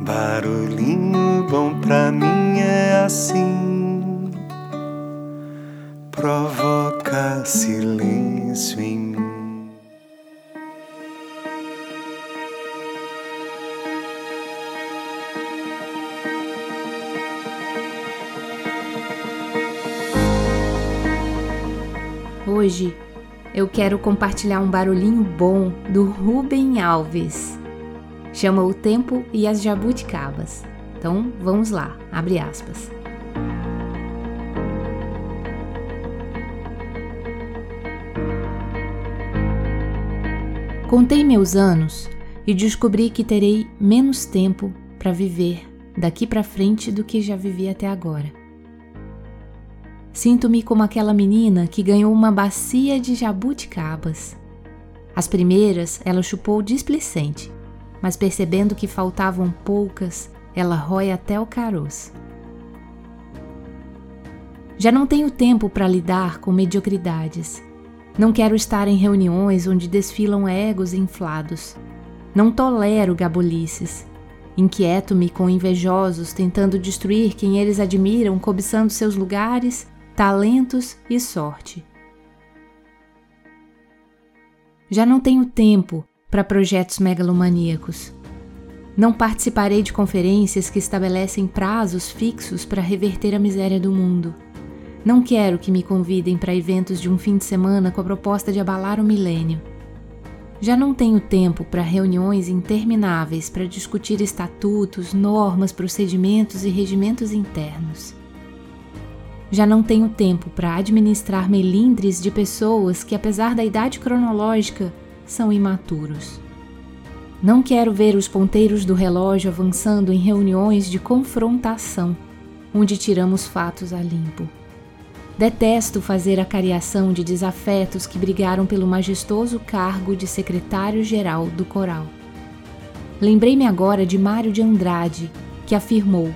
Barulhinho bom pra mim é assim, provoca silêncio em mim. Hoje eu quero compartilhar um barulhinho bom do Rubem Alves. Chama o tempo e as jabuticabas. Então vamos lá, abre aspas. Contei meus anos e descobri que terei menos tempo para viver daqui para frente do que já vivi até agora. Sinto-me como aquela menina que ganhou uma bacia de jabuticabas. As primeiras ela chupou displicente, mas percebendo que faltavam poucas, ela rói até o caroço. Já não tenho tempo para lidar com mediocridades. Não quero estar em reuniões onde desfilam egos inflados. Não tolero gabolices. Inquieto-me com invejosos tentando destruir quem eles admiram, cobiçando seus lugares, talentos e sorte. Já não tenho tempo para projetos megalomaníacos. Não participarei de conferências que estabelecem prazos fixos para reverter a miséria do mundo. Não quero que me convidem para eventos de um fim de semana com a proposta de abalar o milênio. Já não tenho tempo para reuniões intermináveis para discutir estatutos, normas, procedimentos e regimentos internos. Já não tenho tempo para administrar melindres de pessoas que, apesar da idade cronológica, são imaturos. Não quero ver os ponteiros do relógio avançando em reuniões de confrontação, onde tiramos fatos a limpo. Detesto fazer a cariação de desafetos que brigaram pelo majestoso cargo de secretário-geral do coral. Lembrei-me agora de Mário de Andrade, que afirmou: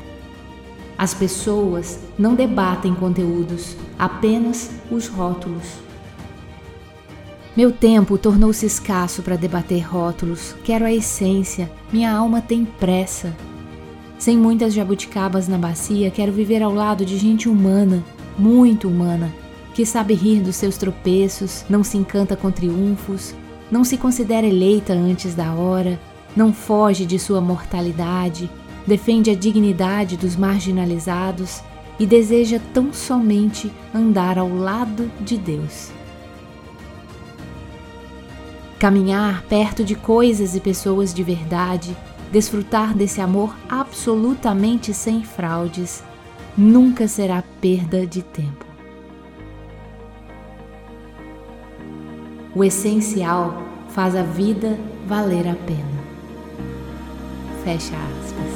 As pessoas não debatem conteúdos, apenas os rótulos. Meu tempo tornou-se escasso para debater rótulos. Quero a essência. Minha alma tem pressa. Sem muitas jabuticabas na bacia, quero viver ao lado de gente humana, muito humana, que sabe rir dos seus tropeços, não se encanta com triunfos, não se considera eleita antes da hora, não foge de sua mortalidade, defende a dignidade dos marginalizados e deseja tão somente andar ao lado de Deus. Caminhar perto de coisas e pessoas de verdade, desfrutar desse amor absolutamente sem fraudes, nunca será perda de tempo. O essencial faz a vida valer a pena. Fecha aspas.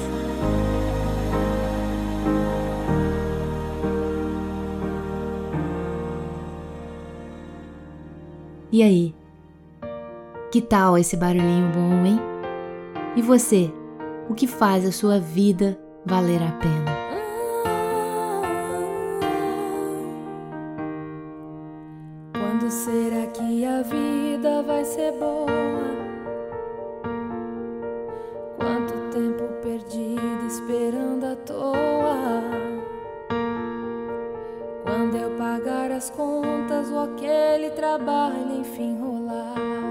E aí? Que tal esse barulhinho bom, hein? E você, o que faz a sua vida valer a pena? Quando será que a vida vai ser boa? Quanto tempo perdido esperando à toa? Quando eu pagar as contas ou aquele trabalho enfim rolar?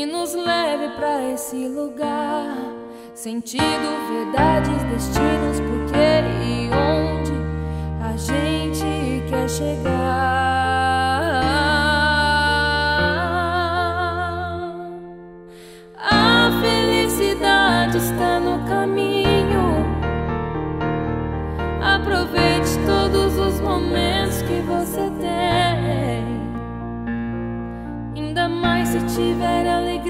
Que nos leve para esse lugar. Sentido, verdades, destinos, porquê e onde a gente quer chegar.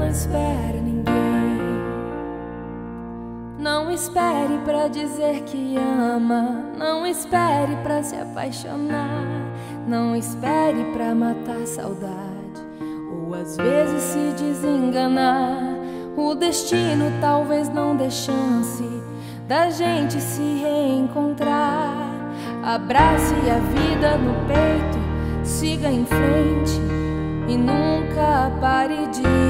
Não espera ninguém. Não espere para dizer que ama, não espere para se apaixonar, não espere para matar saudade ou às vezes se desenganar. O destino talvez não dê chance da gente se reencontrar. Abrace a vida no peito, siga em frente e nunca pare de